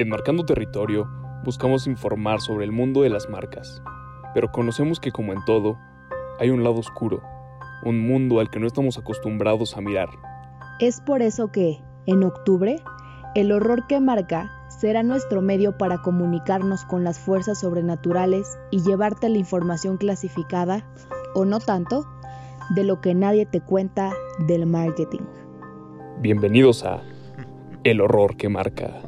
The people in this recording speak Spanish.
En Marcando Territorio buscamos informar sobre el mundo de las marcas, pero conocemos que como en todo, hay un lado oscuro, un mundo al que no estamos acostumbrados a mirar. Es por eso que, en octubre, el horror que marca será nuestro medio para comunicarnos con las fuerzas sobrenaturales y llevarte la información clasificada, o no tanto, de lo que nadie te cuenta del marketing. Bienvenidos a El horror que marca.